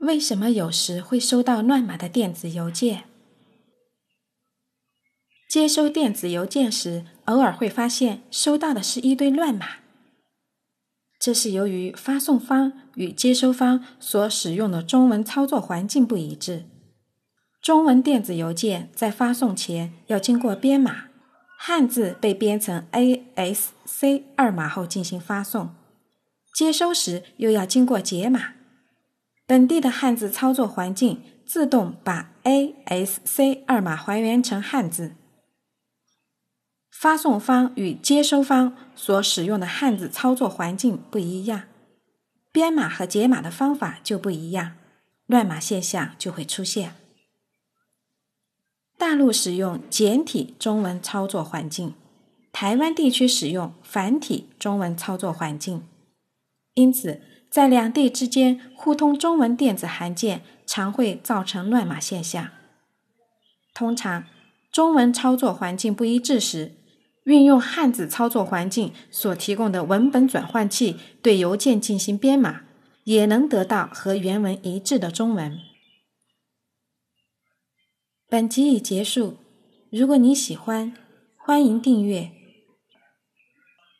为什么有时会收到乱码的电子邮件？接收电子邮件时，偶尔会发现收到的是一堆乱码。这是由于发送方与接收方所使用的中文操作环境不一致。中文电子邮件在发送前要经过编码，汉字被编成 ASC 二码后进行发送；接收时又要经过解码。本地的汉字操作环境自动把 ASC 二码还原成汉字。发送方与接收方所使用的汉字操作环境不一样，编码和解码的方法就不一样，乱码现象就会出现。大陆使用简体中文操作环境，台湾地区使用繁体中文操作环境，因此在两地之间互通中文电子函件常会造成乱码现象。通常，中文操作环境不一致时，运用汉字操作环境所提供的文本转换器对邮件进行编码，也能得到和原文一致的中文。本集已结束，如果你喜欢，欢迎订阅。